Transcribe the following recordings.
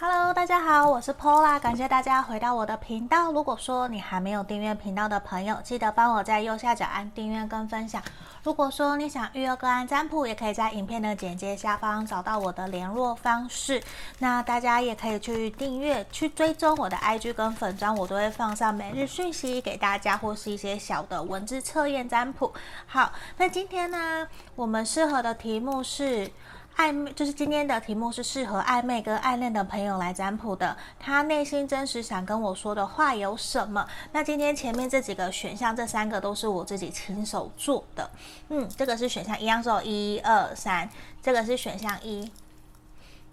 Hello，大家好，我是 Paula，感谢大家回到我的频道。如果说你还没有订阅频道的朋友，记得帮我在右下角按订阅跟分享。如果说你想预约个案占卜，也可以在影片的简介下方找到我的联络方式。那大家也可以去订阅、去追踪我的 IG 跟粉砖，我都会放上每日讯息给大家，或是一些小的文字测验占卜。好，那今天呢，我们适合的题目是。暧昧，就是今天的题目是适合暧昧跟暗恋的朋友来占卜的。他内心真实想跟我说的话有什么？那今天前面这几个选项，这三个都是我自己亲手做的。嗯，这个是选项一样，是一二三，这个是选项一，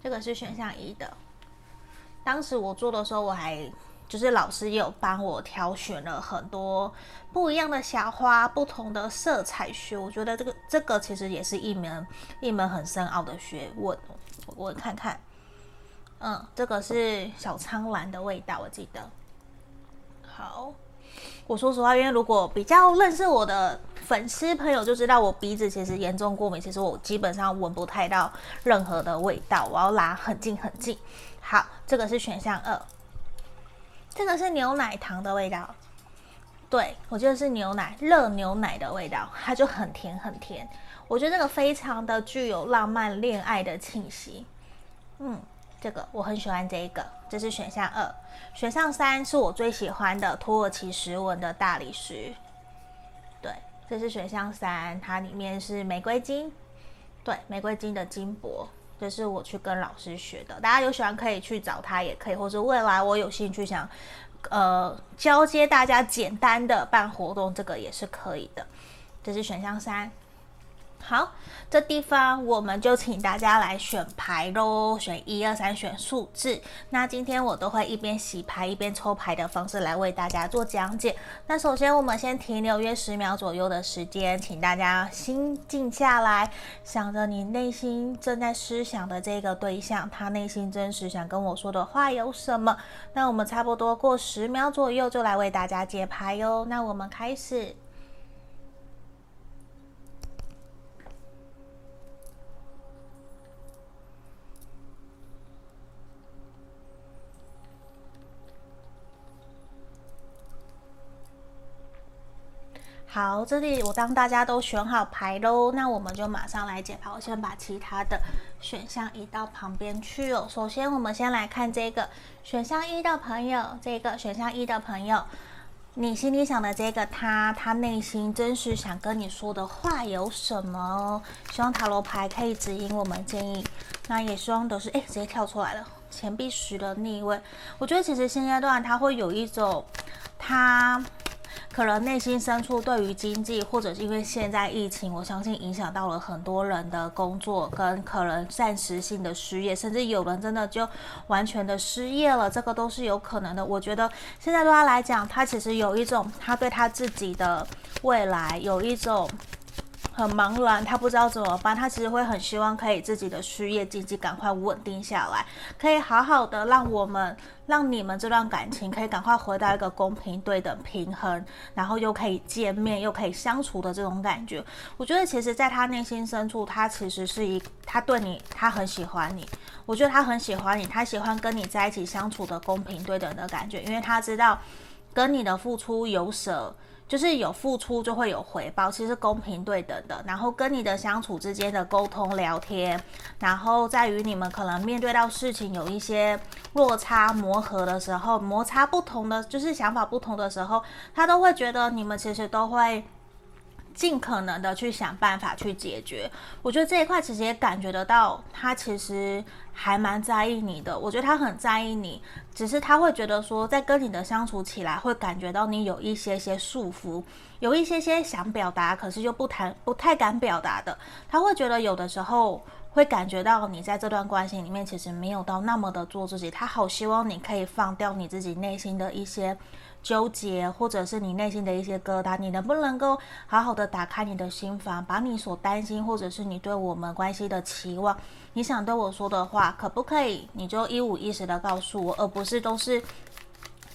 这个是选项一的。当时我做的时候，我还。就是老师有帮我挑选了很多不一样的小花，不同的色彩学。我觉得这个这个其实也是一门一门很深奥的学问。我看看，嗯，这个是小苍兰的味道，我记得。好，我说实话，因为如果比较认识我的粉丝朋友就知道，我鼻子其实严重过敏，其实我基本上闻不太到任何的味道，我要拉很近很近。好，这个是选项二。这个是牛奶糖的味道，对，我觉得是牛奶，热牛奶的味道，它就很甜很甜。我觉得这个非常的具有浪漫恋爱的气息。嗯，这个我很喜欢这个，这是选项二。选项三是我最喜欢的土耳其石纹的大理石。对，这是选项三，它里面是玫瑰金，对，玫瑰金的金箔。这是我去跟老师学的，大家有喜欢可以去找他，也可以，或者未来我有兴趣想，呃，交接大家简单的办活动，这个也是可以的。这是选项三。好，这地方我们就请大家来选牌喽，选一二三，选数字。那今天我都会一边洗牌一边抽牌的方式来为大家做讲解。那首先我们先停留约十秒左右的时间，请大家心静下来，想着你内心正在思想的这个对象，他内心真实想跟我说的话有什么？那我们差不多过十秒左右就来为大家解牌哟。那我们开始。好，这里我当大家都选好牌喽，那我们就马上来解牌。我先把其他的选项移到旁边去哦。首先，我们先来看这个选项一的朋友，这个选项一的朋友，你心里想的这个他，他内心真实想跟你说的话有什么？希望塔罗牌可以指引我们建议。那也希望都是哎，直接跳出来了，钱币十的逆位。我觉得其实现阶段他会有一种他。可能内心深处对于经济，或者是因为现在疫情，我相信影响到了很多人的工作，跟可能暂时性的失业，甚至有人真的就完全的失业了，这个都是有可能的。我觉得现在对他来讲，他其实有一种他对他自己的未来有一种。很茫然，他不知道怎么办。他其实会很希望可以自己的事业经济赶快稳定下来，可以好好的让我们让你们这段感情可以赶快回到一个公平对等平衡，然后又可以见面又可以相处的这种感觉。我觉得其实在他内心深处，他其实是一他对你他很喜欢你。我觉得他很喜欢你，他喜欢跟你在一起相处的公平对等的感觉，因为他知道跟你的付出有舍。就是有付出就会有回报，其实公平对等的。然后跟你的相处之间的沟通聊天，然后在于你们可能面对到事情有一些落差磨合的时候，摩擦不同的就是想法不同的时候，他都会觉得你们其实都会。尽可能的去想办法去解决，我觉得这一块其实也感觉得到，他其实还蛮在意你的。我觉得他很在意你，只是他会觉得说，在跟你的相处起来，会感觉到你有一些些束缚，有一些些想表达，可是又不谈不太敢表达的。他会觉得有的时候会感觉到你在这段关系里面其实没有到那么的做自己。他好希望你可以放掉你自己内心的一些。纠结，或者是你内心的一些疙瘩，你能不能够好好的打开你的心房，把你所担心，或者是你对我们关系的期望，你想对我说的话，可不可以？你就一五一十的告诉我，而不是都是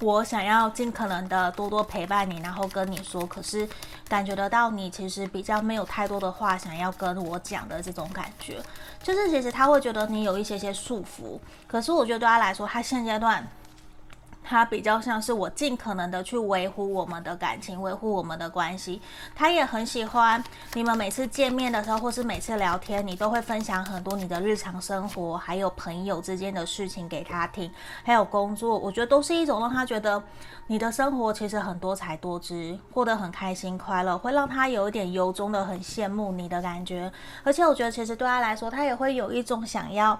我想要尽可能的多多陪伴你，然后跟你说，可是感觉得到你其实比较没有太多的话想要跟我讲的这种感觉，就是其实他会觉得你有一些些束缚，可是我觉得对他来说，他现阶段。他比较像是我尽可能的去维护我们的感情，维护我们的关系。他也很喜欢你们每次见面的时候，或是每次聊天，你都会分享很多你的日常生活，还有朋友之间的事情给他听，还有工作。我觉得都是一种让他觉得你的生活其实很多彩多姿，过得很开心快乐，会让他有一点由衷的很羡慕你的感觉。而且我觉得其实对他来说，他也会有一种想要。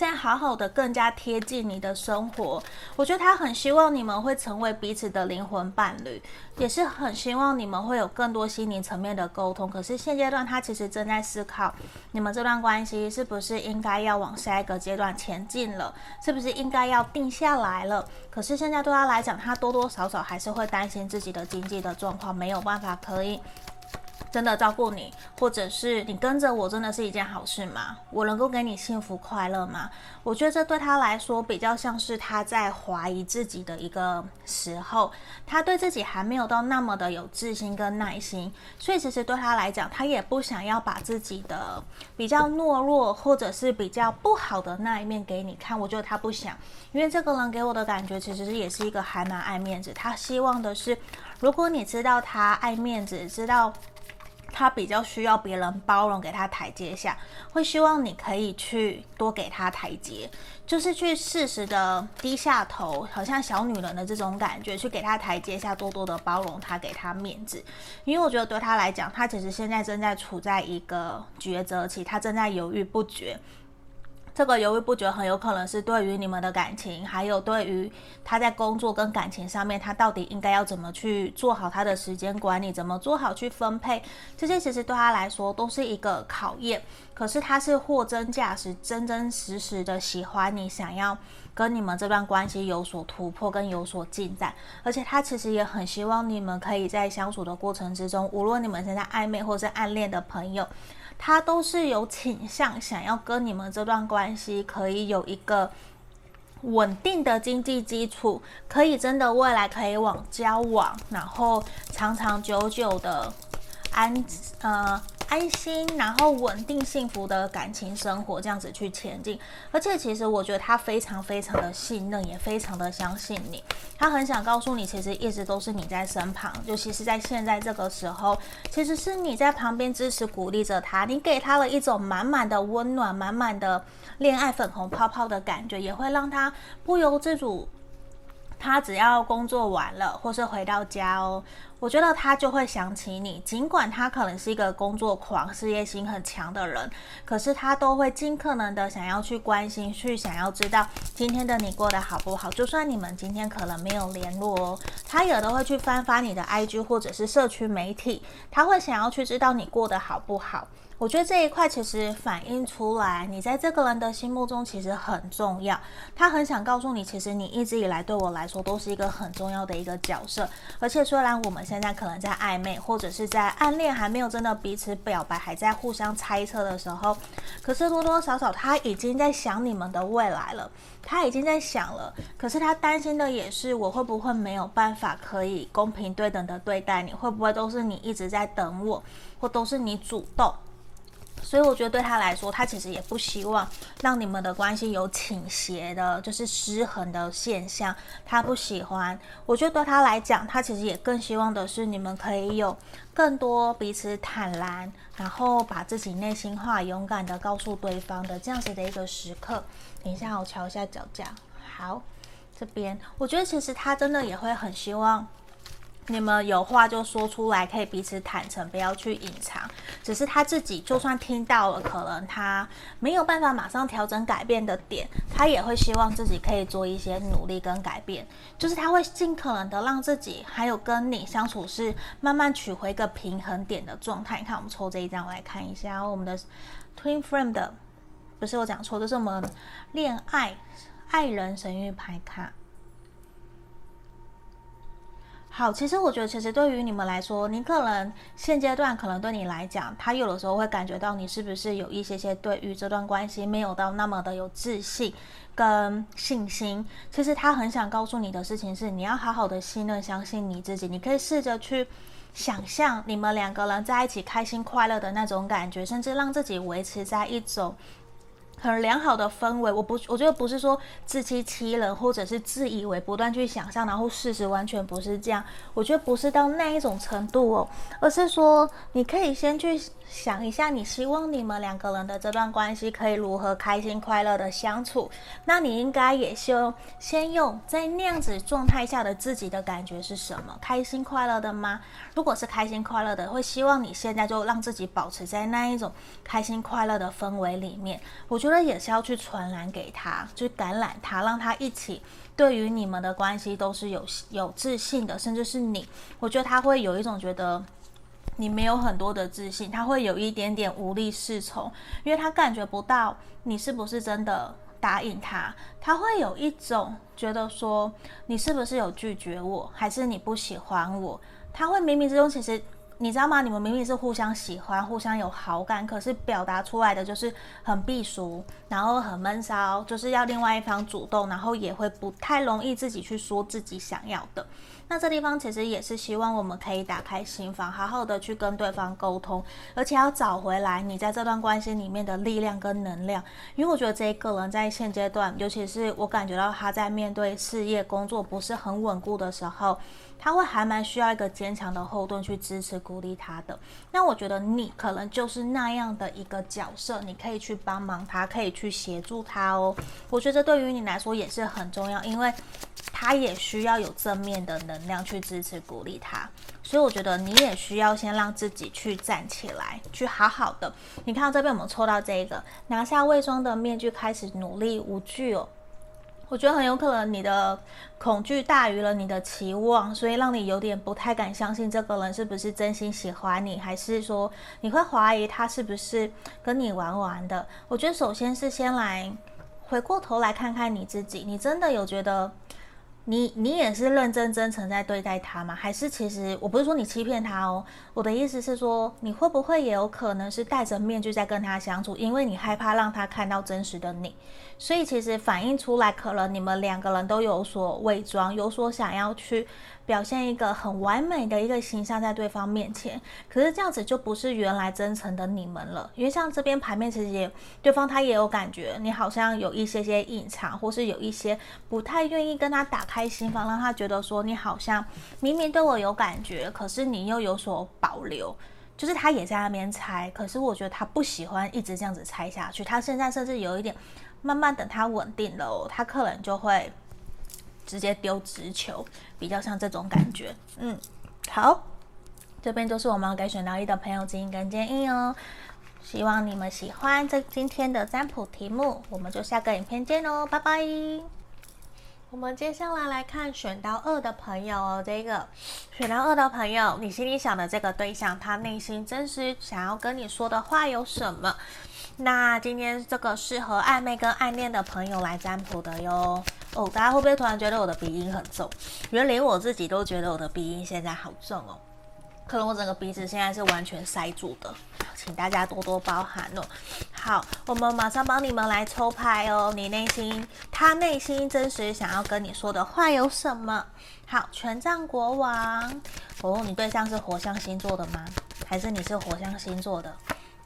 再好好的更加贴近你的生活，我觉得他很希望你们会成为彼此的灵魂伴侣，也是很希望你们会有更多心灵层面的沟通。可是现阶段他其实正在思考，你们这段关系是不是应该要往下一个阶段前进了，是不是应该要定下来了？可是现在对他来讲，他多多少少还是会担心自己的经济的状况没有办法可以。真的照顾你，或者是你跟着我，真的是一件好事吗？我能够给你幸福快乐吗？我觉得这对他来说比较像是他在怀疑自己的一个时候，他对自己还没有到那么的有自信跟耐心，所以其实对他来讲，他也不想要把自己的比较懦弱或者是比较不好的那一面给你看。我觉得他不想，因为这个人给我的感觉其实也是一个还蛮爱面子，他希望的是，如果你知道他爱面子，知道。他比较需要别人包容，给他台阶下，会希望你可以去多给他台阶，就是去适时的低下头，好像小女人的这种感觉，去给他台阶下，多多的包容他，给他面子。因为我觉得对他来讲，他其实现在正在处在一个抉择期，他正在犹豫不决。这个犹豫不决很有可能是对于你们的感情，还有对于他在工作跟感情上面，他到底应该要怎么去做好他的时间管理，怎么做好去分配，这些其实对他来说都是一个考验。可是他是货真价实、真真实实的喜欢你，想要跟你们这段关系有所突破跟有所进展，而且他其实也很希望你们可以在相处的过程之中，无论你们现在暧昧或是暗恋的朋友。他都是有倾向想要跟你们这段关系可以有一个稳定的经济基础，可以真的未来可以往交往，然后长长久久的安呃。安心，然后稳定幸福的感情生活，这样子去前进。而且，其实我觉得他非常非常的信任，也非常的相信你。他很想告诉你，其实一直都是你在身旁，尤其是在现在这个时候，其实是你在旁边支持鼓励着他。你给他了一种满满的温暖，满满的恋爱粉红泡泡的感觉，也会让他不由自主。他只要工作完了，或是回到家哦，我觉得他就会想起你。尽管他可能是一个工作狂、事业心很强的人，可是他都会尽可能的想要去关心，去想要知道今天的你过得好不好。就算你们今天可能没有联络哦，他也都会去翻翻你的 IG 或者是社区媒体，他会想要去知道你过得好不好。我觉得这一块其实反映出来，你在这个人的心目中其实很重要。他很想告诉你，其实你一直以来对我来说都是一个很重要的一个角色。而且虽然我们现在可能在暧昧，或者是在暗恋，还没有真的彼此表白，还在互相猜测的时候，可是多多少少他已经在想你们的未来了。他已经在想了。可是他担心的也是，我会不会没有办法可以公平对等的对待你？会不会都是你一直在等我，或都是你主动？所以我觉得对他来说，他其实也不希望让你们的关系有倾斜的，就是失衡的现象。他不喜欢。我觉得对他来讲，他其实也更希望的是你们可以有更多彼此坦然，然后把自己内心话勇敢的告诉对方的这样子的一个时刻。等一下，我瞧一下脚架。好，这边我觉得其实他真的也会很希望。你们有话就说出来，可以彼此坦诚，不要去隐藏。只是他自己就算听到了，可能他没有办法马上调整改变的点，他也会希望自己可以做一些努力跟改变。就是他会尽可能的让自己还有跟你相处是慢慢取回一个平衡点的状态。你看，我们抽这一张，我来看一下我们的 Twin Frame 的，不是我讲错，这是我们恋爱爱人神域牌卡。好，其实我觉得，其实对于你们来说，你可能现阶段可能对你来讲，他有的时候会感觉到你是不是有一些些对于这段关系没有到那么的有自信跟信心。其实他很想告诉你的事情是，你要好好的信任、相信你自己。你可以试着去想象你们两个人在一起开心快乐的那种感觉，甚至让自己维持在一种。很良好的氛围，我不，我觉得不是说自欺欺人，或者是自以为不断去想象，然后事实完全不是这样。我觉得不是到那一种程度哦，而是说你可以先去想一下，你希望你们两个人的这段关系可以如何开心快乐的相处。那你应该也先先用在那样子状态下的自己的感觉是什么？开心快乐的吗？如果是开心快乐的，会希望你现在就让自己保持在那一种开心快乐的氛围里面。我觉得也是要去传染给他，去感染他，让他一起对于你们的关系都是有有自信的，甚至是你，我觉得他会有一种觉得你没有很多的自信，他会有一点点无力适从，因为他感觉不到你是不是真的答应他，他会有一种觉得说你是不是有拒绝我，还是你不喜欢我，他会冥冥之中其实。你知道吗？你们明明是互相喜欢、互相有好感，可是表达出来的就是很避俗，然后很闷骚，就是要另外一方主动，然后也会不太容易自己去说自己想要的。那这地方其实也是希望我们可以打开心房，好好的去跟对方沟通，而且要找回来你在这段关系里面的力量跟能量。因为我觉得这一个人在现阶段，尤其是我感觉到他在面对事业工作不是很稳固的时候。他会还蛮需要一个坚强的后盾去支持、鼓励他的。那我觉得你可能就是那样的一个角色，你可以去帮忙他，可以去协助他哦。我觉得对于你来说也是很重要，因为他也需要有正面的能量去支持、鼓励他。所以我觉得你也需要先让自己去站起来，去好好的。你看到这边我们抽到这个，拿下伪装的面具，开始努力无惧哦。我觉得很有可能你的恐惧大于了你的期望，所以让你有点不太敢相信这个人是不是真心喜欢你，还是说你会怀疑他是不是跟你玩玩的？我觉得首先是先来回过头来看看你自己，你真的有觉得？你你也是认真真诚在对待他吗？还是其实我不是说你欺骗他哦，我的意思是说，你会不会也有可能是戴着面具在跟他相处，因为你害怕让他看到真实的你，所以其实反映出来，可能你们两个人都有所伪装，有所想要去。表现一个很完美的一个形象在对方面前，可是这样子就不是原来真诚的你们了。因为像这边牌面，其实也对方他也有感觉，你好像有一些些隐藏，或是有一些不太愿意跟他打开心房，让他觉得说你好像明明对我有感觉，可是你又有所保留，就是他也在那边猜。可是我觉得他不喜欢一直这样子猜下去，他现在甚至有一点慢慢等他稳定了，他可能就会。直接丢直球，比较像这种感觉。嗯，好，这边就是我们要给选到一的朋友指引跟建议哦。希望你们喜欢这今天的占卜题目，我们就下个影片见哦，拜拜。我们接下来来看选到二的朋友哦，这个选到二的朋友，你心里想的这个对象，他内心真实想要跟你说的话有什么？那今天这个适合暧昧跟暗恋的朋友来占卜的哟。哦，大家会不会突然觉得我的鼻音很重？原来连我自己都觉得我的鼻音现在好重哦。可能我整个鼻子现在是完全塞住的，请大家多多包涵哦。好，我们马上帮你们来抽牌哦。你内心，他内心真实想要跟你说的话有什么？好，权杖国王。哦，你对象是火象星座的吗？还是你是火象星座的？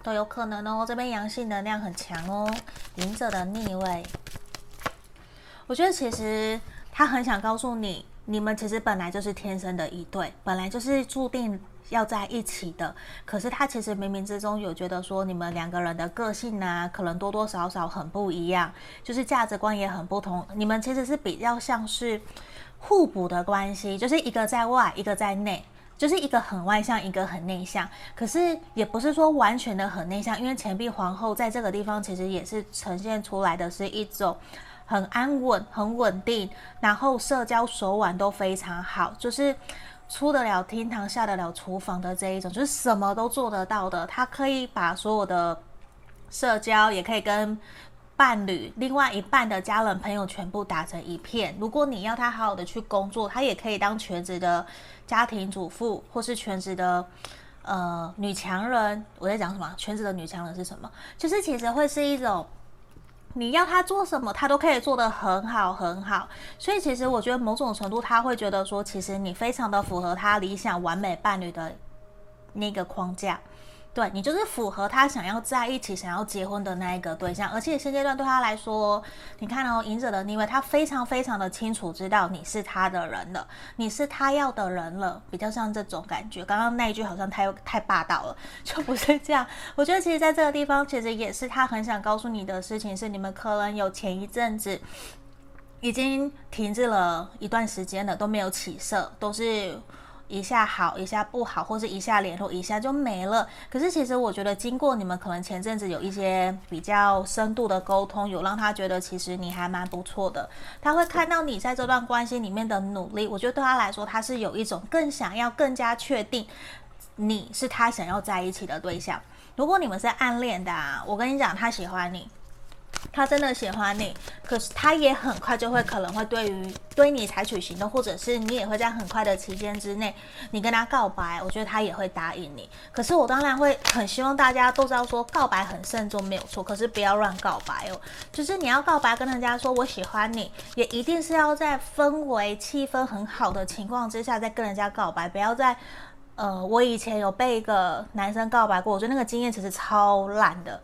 都有可能哦。这边阳性能量很强哦。隐者的逆位。我觉得其实他很想告诉你，你们其实本来就是天生的一对，本来就是注定要在一起的。可是他其实冥冥之中有觉得说，你们两个人的个性啊，可能多多少少很不一样，就是价值观也很不同。你们其实是比较像是互补的关系，就是一个在外，一个在内，就是一个很外向，一个很内向。可是也不是说完全的很内向，因为钱币皇后在这个地方其实也是呈现出来的是一种。很安稳，很稳定，然后社交手腕都非常好，就是出得了厅堂，下得了厨房的这一种，就是什么都做得到的。他可以把所有的社交，也可以跟伴侣、另外一半的家人朋友全部打成一片。如果你要他好好的去工作，他也可以当全职的家庭主妇，或是全职的呃女强人。我在讲什么？全职的女强人是什么？就是其实会是一种。你要他做什么，他都可以做得很好很好。所以其实我觉得某种程度他会觉得说，其实你非常的符合他理想完美伴侣的那个框架。对，你就是符合他想要在一起、想要结婚的那一个对象，而且现阶段对他来说，你看哦，隐者的逆位，他非常非常的清楚知道你是他的人了，你是他要的人了，比较像这种感觉。刚刚那一句好像太太霸道了，就不是这样。我觉得其实在这个地方，其实也是他很想告诉你的事情，是你们可能有前一阵子已经停滞了一段时间了，都没有起色，都是。一下好，一下不好，或是一下联络，一下就没了。可是其实我觉得，经过你们可能前阵子有一些比较深度的沟通，有让他觉得其实你还蛮不错的。他会看到你在这段关系里面的努力，我觉得对他来说，他是有一种更想要、更加确定你是他想要在一起的对象。如果你们是暗恋的啊，我跟你讲，他喜欢你。他真的喜欢你，可是他也很快就会可能会对于对你采取行动，或者是你也会在很快的期间之内，你跟他告白，我觉得他也会答应你。可是我当然会很希望大家都知道说，告白很慎重没有错，可是不要乱告白哦。就是你要告白跟人家说我喜欢你，也一定是要在氛围气氛很好的情况之下再跟人家告白，不要在呃，我以前有被一个男生告白过，我觉得那个经验其实超烂的，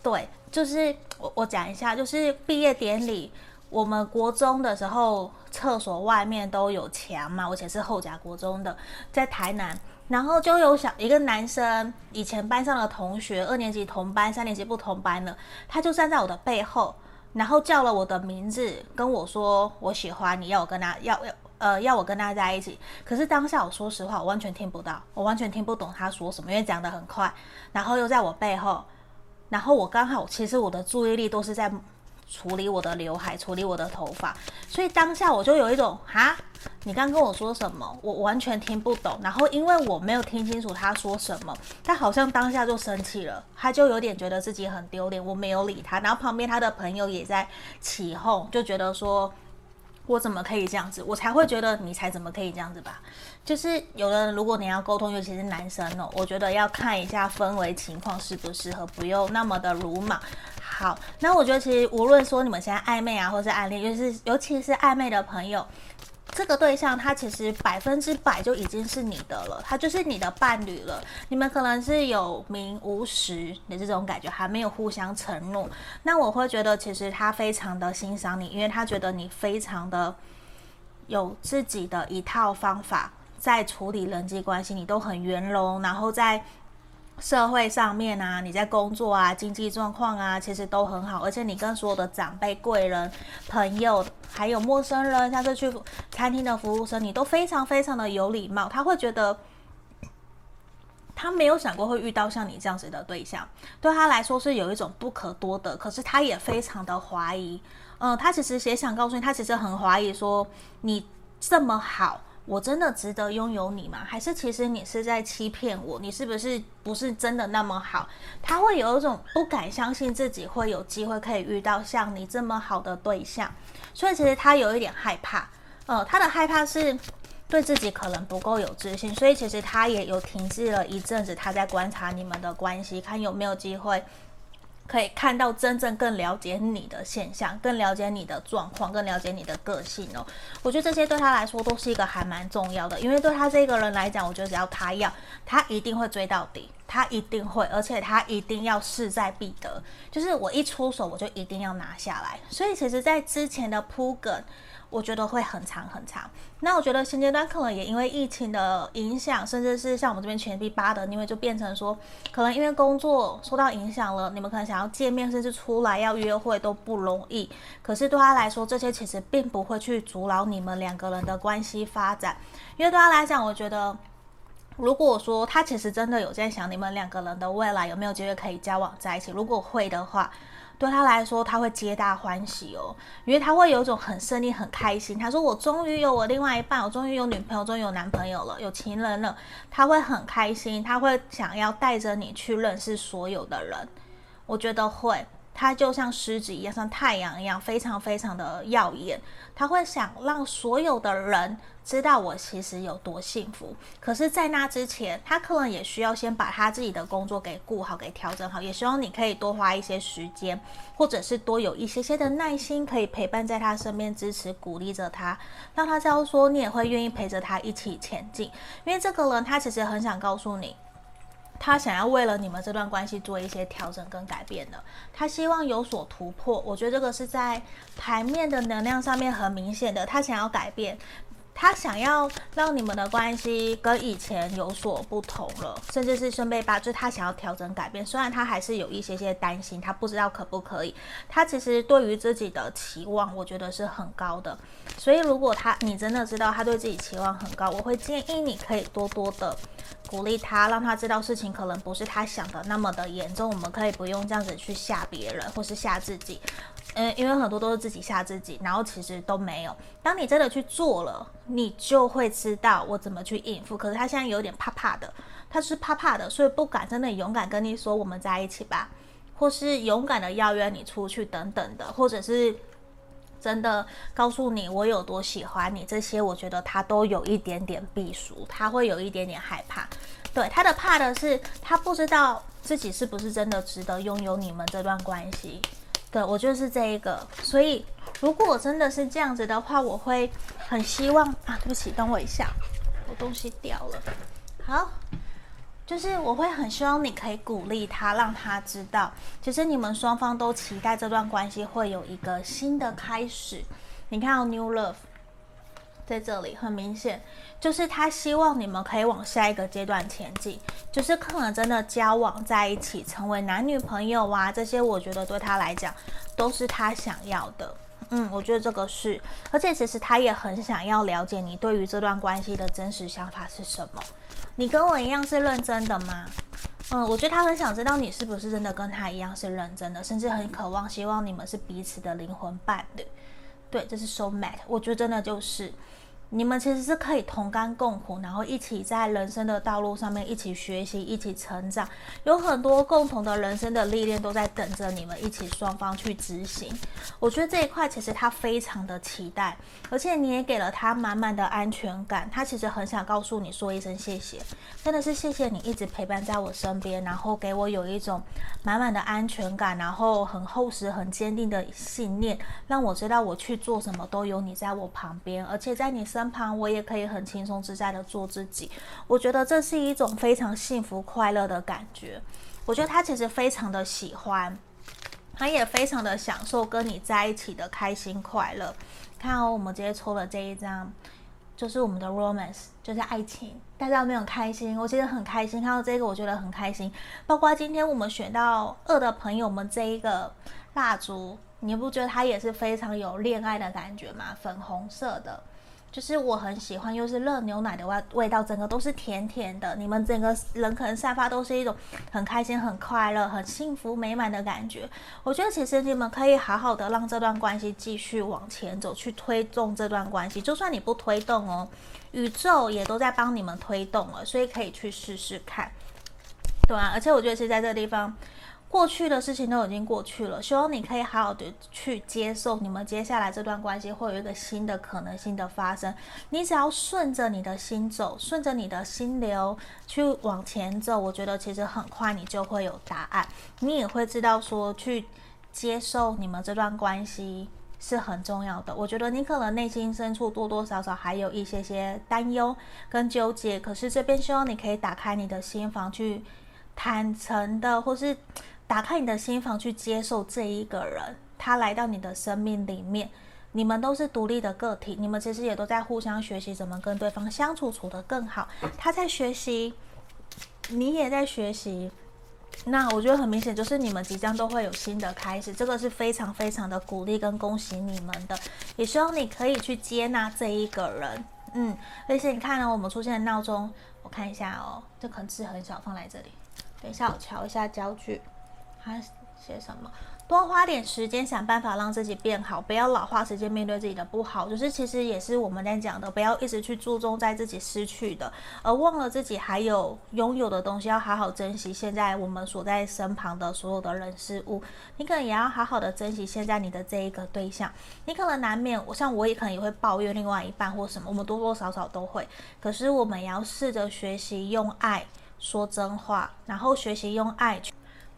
对。就是我我讲一下，就是毕业典礼，我们国中的时候，厕所外面都有墙嘛。我以前是后甲国中的，在台南，然后就有小一个男生，以前班上的同学，二年级同班，三年级不同班的，他就站在我的背后，然后叫了我的名字，跟我说我喜欢你，要我跟他要要呃要我跟他在一起。可是当下我说实话，我完全听不到，我完全听不懂他说什么，因为讲得很快，然后又在我背后。然后我刚好，其实我的注意力都是在处理我的刘海，处理我的头发，所以当下我就有一种哈，你刚跟我说什么？我完全听不懂。然后因为我没有听清楚他说什么，他好像当下就生气了，他就有点觉得自己很丢脸，我没有理他。然后旁边他的朋友也在起哄，就觉得说。我怎么可以这样子？我才会觉得你才怎么可以这样子吧？就是有的人，如果你要沟通，尤其是男生哦，我觉得要看一下氛围情况适不适合，不用那么的鲁莽。好，那我觉得其实无论说你们现在暧昧啊，或是暗恋，就是尤其是暧昧的朋友。这个对象他其实百分之百就已经是你的了，他就是你的伴侣了。你们可能是有名无实的这种感觉，还没有互相承诺。那我会觉得其实他非常的欣赏你，因为他觉得你非常的有自己的一套方法，在处理人际关系，你都很圆融，然后在。社会上面啊，你在工作啊，经济状况啊，其实都很好，而且你跟所有的长辈、贵人、朋友，还有陌生人，像是去餐厅的服务生，你都非常非常的有礼貌。他会觉得，他没有想过会遇到像你这样子的对象，对他来说是有一种不可多得。可是他也非常的怀疑，嗯，他其实也想告诉你，他其实很怀疑说，你这么好。我真的值得拥有你吗？还是其实你是在欺骗我？你是不是不是真的那么好？他会有一种不敢相信自己会有机会可以遇到像你这么好的对象，所以其实他有一点害怕。呃，他的害怕是对自己可能不够有自信，所以其实他也有停滞了一阵子，他在观察你们的关系，看有没有机会。可以看到真正更了解你的现象，更了解你的状况，更了解你的个性哦。我觉得这些对他来说都是一个还蛮重要的，因为对他这个人来讲，我觉得只要他要，他一定会追到底，他一定会，而且他一定要势在必得，就是我一出手，我就一定要拿下来。所以其实，在之前的铺梗。我觉得会很长很长。那我觉得现阶段可能也因为疫情的影响，甚至是像我们这边钱币八的，因为就变成说，可能因为工作受到影响了，你们可能想要见面，甚至出来要约会都不容易。可是对他来说，这些其实并不会去阻挠你们两个人的关系发展，因为对他来讲，我觉得，如果说他其实真的有在想你们两个人的未来有没有机会可以交往在一起，如果会的话。对他来说，他会皆大欢喜哦，因为他会有一种很胜利、很开心。他说：“我终于有我另外一半，我终于有女朋友，终于有男朋友了，有情人了。”他会很开心，他会想要带着你去认识所有的人。我觉得会，他就像狮子一样，像太阳一样，非常非常的耀眼。他会想让所有的人知道我其实有多幸福。可是，在那之前，他可能也需要先把他自己的工作给顾好，给调整好。也希望你可以多花一些时间，或者是多有一些些的耐心，可以陪伴在他身边，支持鼓励着他，让他知道说你也会愿意陪着他一起前进。因为这个人，他其实很想告诉你。他想要为了你们这段关系做一些调整跟改变的，他希望有所突破。我觉得这个是在牌面的能量上面很明显的，他想要改变。他想要让你们的关系跟以前有所不同了，甚至是圣杯八，就他想要调整改变。虽然他还是有一些些担心，他不知道可不可以。他其实对于自己的期望，我觉得是很高的。所以如果他你真的知道他对自己期望很高，我会建议你可以多多的鼓励他，让他知道事情可能不是他想的那么的严重。我们可以不用这样子去吓别人，或是吓自己。嗯，因为很多都是自己吓自己，然后其实都没有。当你真的去做了，你就会知道我怎么去应付。可是他现在有点怕怕的，他是怕怕的，所以不敢真的勇敢跟你说我们在一起吧，或是勇敢的邀约你出去等等的，或者是真的告诉你我有多喜欢你，这些我觉得他都有一点点避俗，他会有一点点害怕。对，他的怕的是他不知道自己是不是真的值得拥有你们这段关系。对，我就是这一个，所以如果真的是这样子的话，我会很希望啊，对不起，等我一下，我东西掉了。好，就是我会很希望你可以鼓励他，让他知道，其实你们双方都期待这段关系会有一个新的开始。你看到 New Love 在这里，很明显。就是他希望你们可以往下一个阶段前进，就是可能真的交往在一起，成为男女朋友啊，这些我觉得对他来讲都是他想要的。嗯，我觉得这个是，而且其实他也很想要了解你对于这段关系的真实想法是什么。你跟我一样是认真的吗？嗯，我觉得他很想知道你是不是真的跟他一样是认真的，甚至很渴望希望你们是彼此的灵魂伴侣。对，这是 So Mate，我觉得真的就是。你们其实是可以同甘共苦，然后一起在人生的道路上面一起学习、一起成长，有很多共同的人生的历练都在等着你们一起双方去执行。我觉得这一块其实他非常的期待，而且你也给了他满满的安全感。他其实很想告诉你说一声谢谢，真的是谢谢你一直陪伴在我身边，然后给我有一种满满的安全感，然后很厚实、很坚定的信念，让我知道我去做什么都有你在我旁边，而且在你身。身旁，我也可以很轻松自在的做自己。我觉得这是一种非常幸福快乐的感觉。我觉得他其实非常的喜欢，他也非常的享受跟你在一起的开心快乐。看哦，我们直接抽了这一张，就是我们的 romance，就是爱情。大家有没有开心？我其实很开心，看到这个我觉得很开心。包括今天我们选到二的朋友们这一个蜡烛，你不觉得它也是非常有恋爱的感觉吗？粉红色的。就是我很喜欢，又是热牛奶的味味道，整个都是甜甜的。你们整个人可能散发都是一种很开心、很快乐、很幸福美满的感觉。我觉得其实你们可以好好的让这段关系继续往前走，去推动这段关系。就算你不推动哦，宇宙也都在帮你们推动了，所以可以去试试看，对啊，而且我觉得是在这个地方。过去的事情都已经过去了，希望你可以好好的去接受，你们接下来这段关系会有一个新的可能性的发生。你只要顺着你的心走，顺着你的心流去往前走，我觉得其实很快你就会有答案。你也会知道说，去接受你们这段关系是很重要的。我觉得你可能内心深处多多少少还有一些些担忧跟纠结，可是这边希望你可以打开你的心房，去坦诚的或是。打开你的心房，去接受这一个人，他来到你的生命里面，你们都是独立的个体，你们其实也都在互相学习怎么跟对方相处，处得更好。他在学习，你也在学习。那我觉得很明显，就是你们即将都会有新的开始，这个是非常非常的鼓励跟恭喜你们的。也希望你可以去接纳这一个人，嗯，而且你看呢，我们出现的闹钟，我看一下哦，这可能字很小，放在这里。等一下，我调一下焦距。他写什么？多花点时间想办法让自己变好，不要老花时间面对自己的不好。就是其实也是我们在讲的，不要一直去注重在自己失去的，而忘了自己还有拥有的东西，要好好珍惜现在我们所在身旁的所有的人事物。你可能也要好好的珍惜现在你的这一个对象。你可能难免，我像我也可能也会抱怨另外一半或什么，我们多多少少都会。可是我们也要试着学习用爱说真话，然后学习用爱去。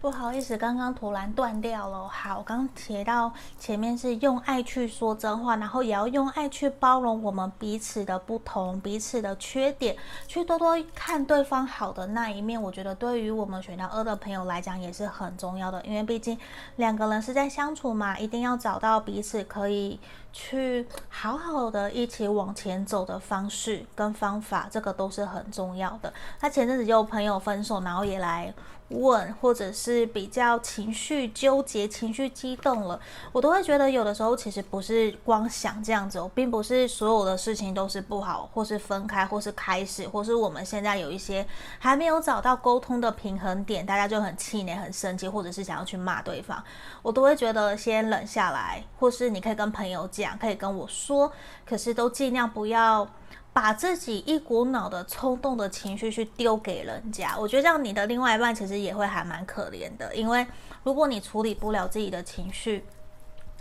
不好意思，刚刚突然断掉了。好，我刚提到前面是用爱去说真话，然后也要用爱去包容我们彼此的不同、彼此的缺点，去多多看对方好的那一面。我觉得对于我们选到二的朋友来讲也是很重要的，因为毕竟两个人是在相处嘛，一定要找到彼此可以去好好的一起往前走的方式跟方法，这个都是很重要的。他前阵子有朋友分手，然后也来。问，或者是比较情绪纠结、情绪激动了，我都会觉得有的时候其实不是光想这样子，我并不是所有的事情都是不好，或是分开，或是开始，或是我们现在有一些还没有找到沟通的平衡点，大家就很气馁、很生气，或者是想要去骂对方，我都会觉得先冷下来，或是你可以跟朋友讲，可以跟我说，可是都尽量不要。把自己一股脑的冲动的情绪去丢给人家，我觉得这样你的另外一半其实也会还蛮可怜的，因为如果你处理不了自己的情绪。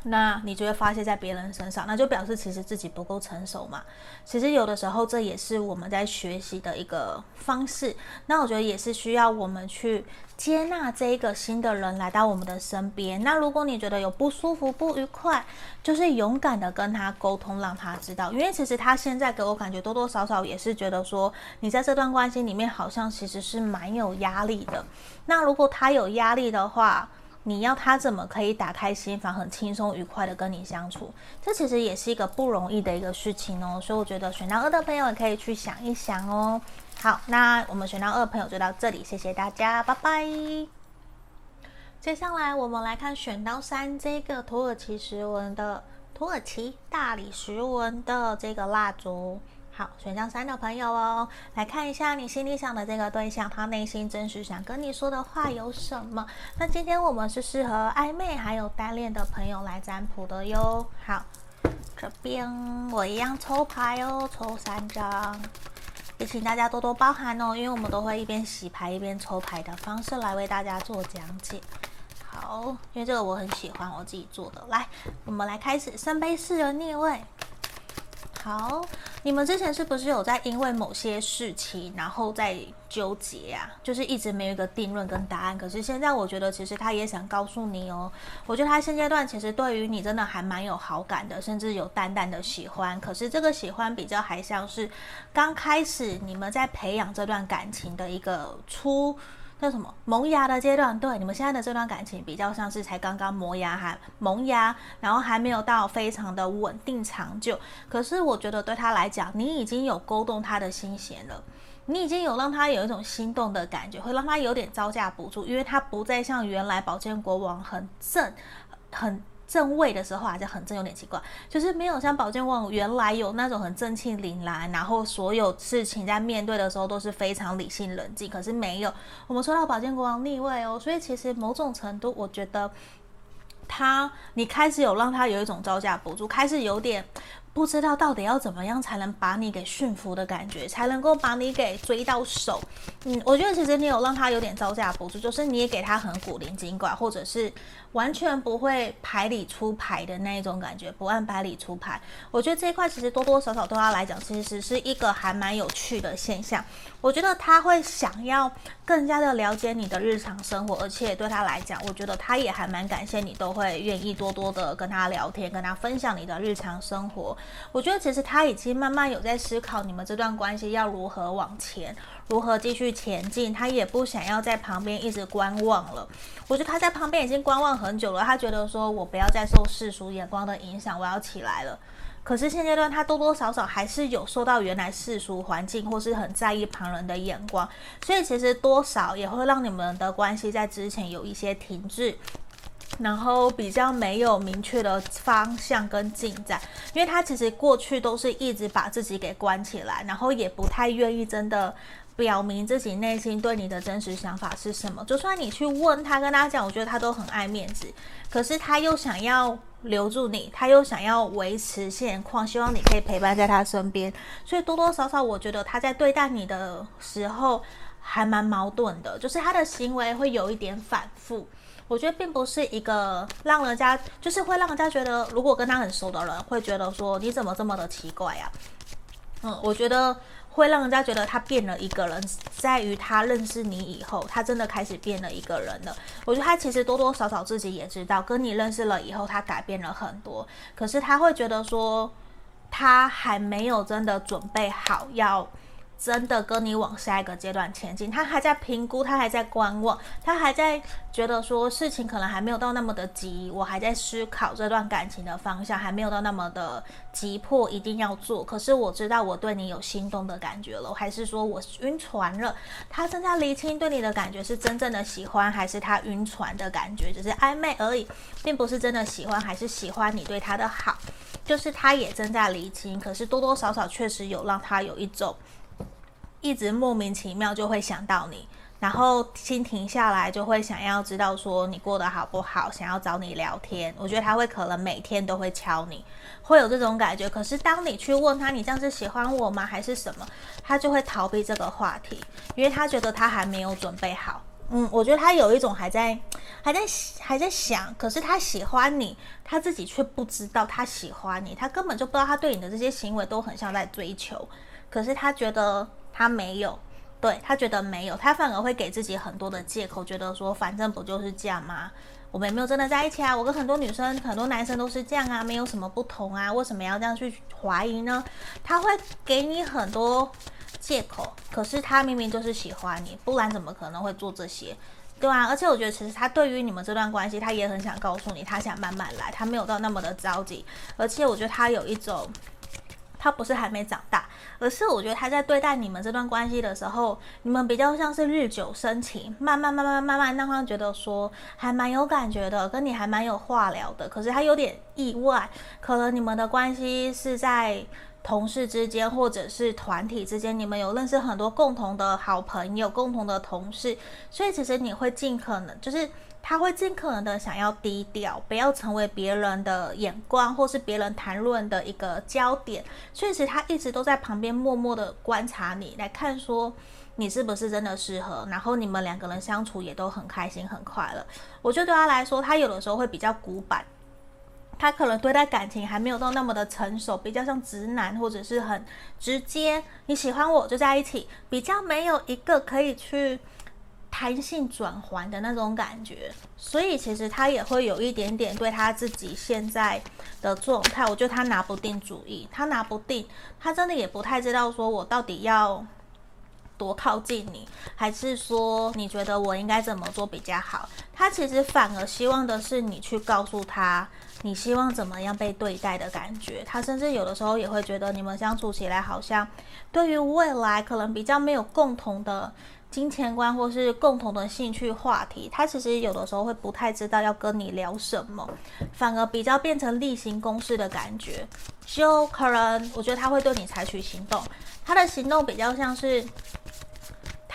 那你就会发泄在别人身上，那就表示其实自己不够成熟嘛。其实有的时候这也是我们在学习的一个方式。那我觉得也是需要我们去接纳这一个新的人来到我们的身边。那如果你觉得有不舒服、不愉快，就是勇敢的跟他沟通，让他知道。因为其实他现在给我感觉多多少少也是觉得说，你在这段关系里面好像其实是蛮有压力的。那如果他有压力的话，你要他怎么可以打开心房，很轻松愉快的跟你相处？这其实也是一个不容易的一个事情哦。所以我觉得选到二的朋友也可以去想一想哦。好，那我们选到二的朋友就到这里，谢谢大家，拜拜。接下来我们来看选到三这个土耳其石纹的土耳其大理石纹的这个蜡烛。好，选项三的朋友哦，来看一下你心里想的这个对象，他内心真实想跟你说的话有什么？那今天我们是适合暧昧还有单恋的朋友来占卜的哟。好，这边我一样抽牌哦，抽三张，也请大家多多包涵哦，因为我们都会一边洗牌一边抽牌的方式来为大家做讲解。好，因为这个我很喜欢我自己做的。来，我们来开始圣杯四的逆位。好，你们之前是不是有在因为某些事情，然后在纠结啊？就是一直没有一个定论跟答案。可是现在我觉得，其实他也想告诉你哦。我觉得他现阶段其实对于你真的还蛮有好感的，甚至有淡淡的喜欢。可是这个喜欢比较还像是刚开始你们在培养这段感情的一个初。叫什么萌芽的阶段？对，你们现在的这段感情比较像是才刚刚磨牙，还萌芽，然后还没有到非常的稳定长久。可是我觉得对他来讲，你已经有勾动他的心弦了，你已经有让他有一种心动的感觉，会让他有点招架不住，因为他不再像原来宝剑国王很正，很。正位的时候还是很正，有点奇怪，就是没有像宝剑王原来有那种很正气凛然，然后所有事情在面对的时候都是非常理性冷静。可是没有，我们说到宝剑国王逆位哦，所以其实某种程度，我觉得他，你开始有让他有一种招架不住，开始有点。不知道到底要怎么样才能把你给驯服的感觉，才能够把你给追到手。嗯，我觉得其实你有让他有点招架不住，就是你也给他很古灵精怪，或者是完全不会牌里出牌的那一种感觉，不按牌里出牌。我觉得这一块其实多多少少对他来讲，其实是一个还蛮有趣的现象。我觉得他会想要更加的了解你的日常生活，而且对他来讲，我觉得他也还蛮感谢你都会愿意多多的跟他聊天，跟他分享你的日常生活。我觉得其实他已经慢慢有在思考你们这段关系要如何往前，如何继续前进。他也不想要在旁边一直观望了。我觉得他在旁边已经观望很久了。他觉得说，我不要再受世俗眼光的影响，我要起来了。可是现阶段他多多少少还是有受到原来世俗环境或是很在意旁人的眼光，所以其实多少也会让你们的关系在之前有一些停滞。然后比较没有明确的方向跟进展，因为他其实过去都是一直把自己给关起来，然后也不太愿意真的表明自己内心对你的真实想法是什么。就算你去问他，跟他讲，我觉得他都很爱面子，可是他又想要留住你，他又想要维持现况，希望你可以陪伴在他身边。所以多多少少，我觉得他在对待你的时候还蛮矛盾的，就是他的行为会有一点反复。我觉得并不是一个让人家，就是会让人家觉得，如果跟他很熟的人会觉得说，你怎么这么的奇怪呀？嗯，我觉得。会让人家觉得他变了一个人，在于他认识你以后，他真的开始变了一个人了。我觉得他其实多多少少自己也知道，跟你认识了以后，他改变了很多。可是他会觉得说，他还没有真的准备好要。真的跟你往下一个阶段前进，他还在评估，他还在观望，他还在觉得说事情可能还没有到那么的急，我还在思考这段感情的方向，还没有到那么的急迫一定要做。可是我知道我对你有心动的感觉了，还是说我晕船了？他正在厘清对你的感觉是真正的喜欢，还是他晕船的感觉只是暧昧而已，并不是真的喜欢，还是喜欢你对他的好，就是他也正在厘清。可是多多少少确实有让他有一种。一直莫名其妙就会想到你，然后心停下来就会想要知道说你过得好不好，想要找你聊天。我觉得他会可能每天都会敲你，会有这种感觉。可是当你去问他，你这样是喜欢我吗？还是什么？他就会逃避这个话题，因为他觉得他还没有准备好。嗯，我觉得他有一种还在还在还在想，可是他喜欢你，他自己却不知道他喜欢你，他根本就不知道他对你的这些行为都很像在追求，可是他觉得。他没有，对，他觉得没有，他反而会给自己很多的借口，觉得说反正不就是这样吗？我们也没有真的在一起啊。我跟很多女生、很多男生都是这样啊，没有什么不同啊，为什么要这样去怀疑呢？他会给你很多借口，可是他明明就是喜欢你，不然怎么可能会做这些？对啊，而且我觉得其实他对于你们这段关系，他也很想告诉你，他想慢慢来，他没有到那么的着急，而且我觉得他有一种。他不是还没长大，而是我觉得他在对待你们这段关系的时候，你们比较像是日久生情，慢慢慢慢慢慢让他觉得说还蛮有感觉的，跟你还蛮有话聊的。可是他有点意外，可能你们的关系是在同事之间或者是团体之间，你们有认识很多共同的好朋友、共同的同事，所以其实你会尽可能就是。他会尽可能的想要低调，不要成为别人的眼光或是别人谈论的一个焦点。确实他一直都在旁边默默的观察你，来看说你是不是真的适合。然后你们两个人相处也都很开心很快乐。我觉得对他来说，他有的时候会比较古板，他可能对待感情还没有到那么的成熟，比较像直男或者是很直接。你喜欢我就在一起，比较没有一个可以去。弹性转换的那种感觉，所以其实他也会有一点点对他自己现在的状态，我觉得他拿不定主意，他拿不定，他真的也不太知道说我到底要多靠近你，还是说你觉得我应该怎么做比较好？他其实反而希望的是你去告诉他你希望怎么样被对待的感觉，他甚至有的时候也会觉得你们相处起来好像对于未来可能比较没有共同的。金钱观或是共同的兴趣话题，他其实有的时候会不太知道要跟你聊什么，反而比较变成例行公事的感觉，就可能我觉得他会对你采取行动，他的行动比较像是。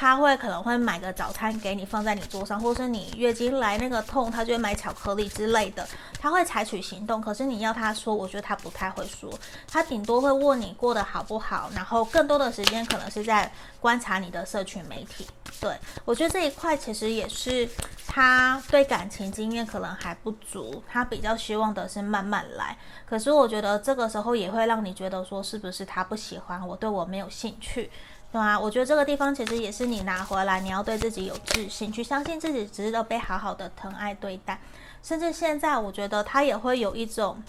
他会可能会买个早餐给你放在你桌上，或是你月经来那个痛，他就会买巧克力之类的。他会采取行动，可是你要他说，我觉得他不太会说。他顶多会问你过得好不好，然后更多的时间可能是在观察你的社群媒体。对，我觉得这一块其实也是他对感情经验可能还不足，他比较希望的是慢慢来。可是我觉得这个时候也会让你觉得说，是不是他不喜欢我，对我没有兴趣。对啊，我觉得这个地方其实也是你拿回来，你要对自己有自信，去相信自己值得被好好的疼爱对待。甚至现在，我觉得他也会有一种，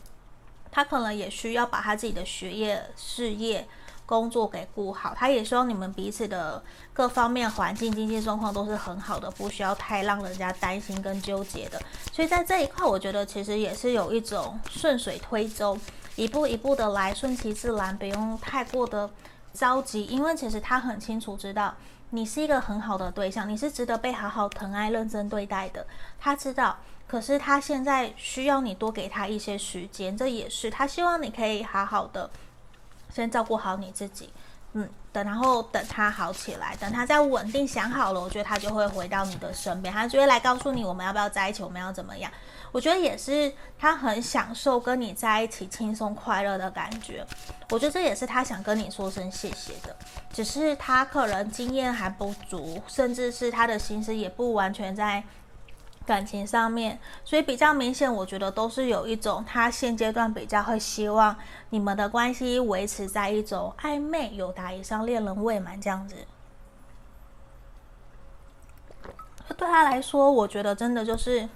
他可能也需要把他自己的学业、事业、工作给顾好。他也希望你们彼此的各方面环境、经济状况都是很好的，不需要太让人家担心跟纠结的。所以在这一块，我觉得其实也是有一种顺水推舟，一步一步的来，顺其自然，不用太过的。着急，因为其实他很清楚知道你是一个很好的对象，你是值得被好好疼爱、认真对待的。他知道，可是他现在需要你多给他一些时间，这也是他希望你可以好好的先照顾好你自己。嗯，等然后等他好起来，等他再稳定想好了，我觉得他就会回到你的身边，他就会来告诉你我们要不要在一起，我们要怎么样。我觉得也是他很享受跟你在一起轻松快乐的感觉。我觉得这也是他想跟你说声谢谢的，只是他可能经验还不足，甚至是他的心思也不完全在。感情上面，所以比较明显，我觉得都是有一种他现阶段比较会希望你们的关系维持在一种暧昧、有达以上、恋人未满这样子。对他来说，我觉得真的就是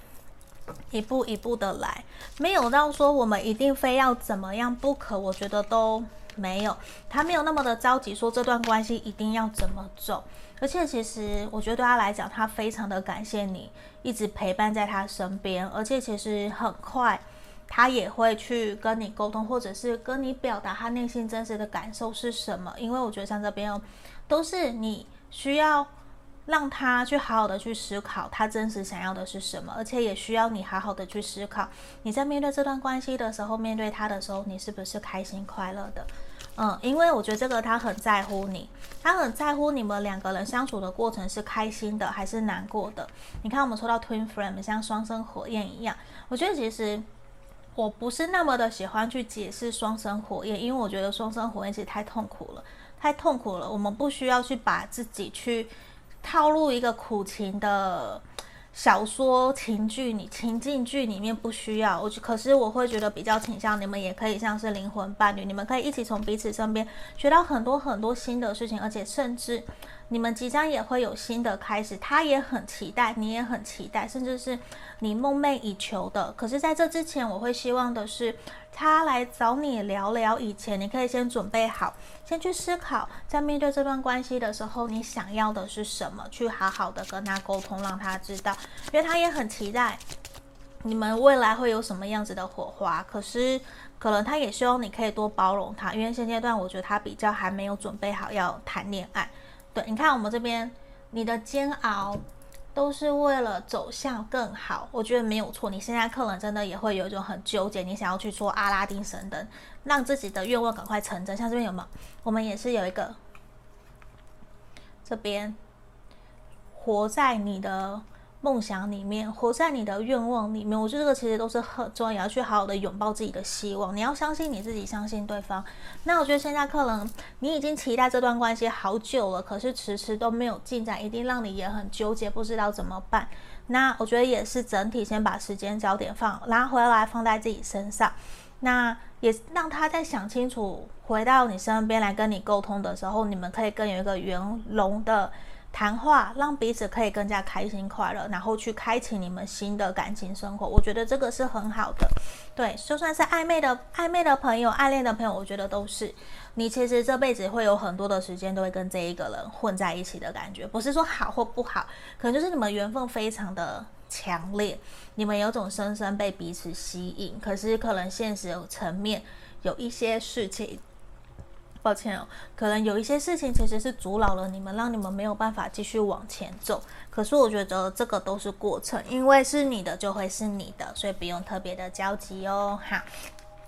一步一步的来，没有到说我们一定非要怎么样不可。我觉得都没有，他没有那么的着急说这段关系一定要怎么走。而且其实我觉得对他来讲，他非常的感谢你一直陪伴在他身边，而且其实很快他也会去跟你沟通，或者是跟你表达他内心真实的感受是什么。因为我觉得像这边，都是你需要让他去好好的去思考他真实想要的是什么，而且也需要你好好的去思考你在面对这段关系的时候，面对他的时候，你是不是开心快乐的。嗯，因为我觉得这个他很在乎你，他很在乎你们两个人相处的过程是开心的还是难过的。你看，我们抽到 Twin Flame，像双生火焰一样。我觉得其实我不是那么的喜欢去解释双生火焰，因为我觉得双生火焰其实太痛苦了，太痛苦了。我们不需要去把自己去套入一个苦情的。小说情剧，你情境剧里面不需要我，可是我会觉得比较倾向你们也可以像是灵魂伴侣，你们可以一起从彼此身边学到很多很多新的事情，而且甚至你们即将也会有新的开始，他也很期待，你也很期待，甚至是你梦寐以求的。可是在这之前，我会希望的是。他来找你聊聊以前，你可以先准备好，先去思考，在面对这段关系的时候，你想要的是什么，去好好的跟他沟通，让他知道，因为他也很期待你们未来会有什么样子的火花。可是，可能他也希望你可以多包容他，因为现阶段我觉得他比较还没有准备好要谈恋爱。对，你看我们这边，你的煎熬。都是为了走向更好，我觉得没有错。你现在可能真的也会有一种很纠结，你想要去做阿拉丁神灯，让自己的愿望赶快成真。像这边有没有？我们也是有一个，这边活在你的。梦想里面，活在你的愿望里面，我觉得这个其实都是很重要，要去好好的拥抱自己的希望。你要相信你自己，相信对方。那我觉得现在可能你已经期待这段关系好久了，可是迟迟都没有进展，一定让你也很纠结，不知道怎么办。那我觉得也是整体先把时间焦点放拿回来，放在自己身上。那也让他再想清楚，回到你身边来跟你沟通的时候，你们可以更有一个圆融的。谈话让彼此可以更加开心快乐，然后去开启你们新的感情生活。我觉得这个是很好的。对，就算是暧昧的暧昧的朋友、暗恋的朋友，我觉得都是你其实这辈子会有很多的时间都会跟这一个人混在一起的感觉。不是说好或不好，可能就是你们缘分非常的强烈，你们有种深深被彼此吸引。可是可能现实层面有一些事情。抱歉哦，可能有一些事情其实是阻挠了你们，让你们没有办法继续往前走。可是我觉得这个都是过程，因为是你的就会是你的，所以不用特别的焦急哦。好，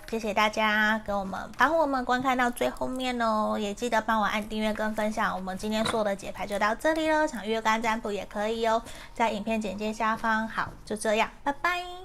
谢谢大家给我们帮我们观看到最后面哦，也记得帮我按订阅跟分享。我们今天所有的解牌就到这里了，想预约个案占卜也可以哦，在影片简介下方。好，就这样，拜拜。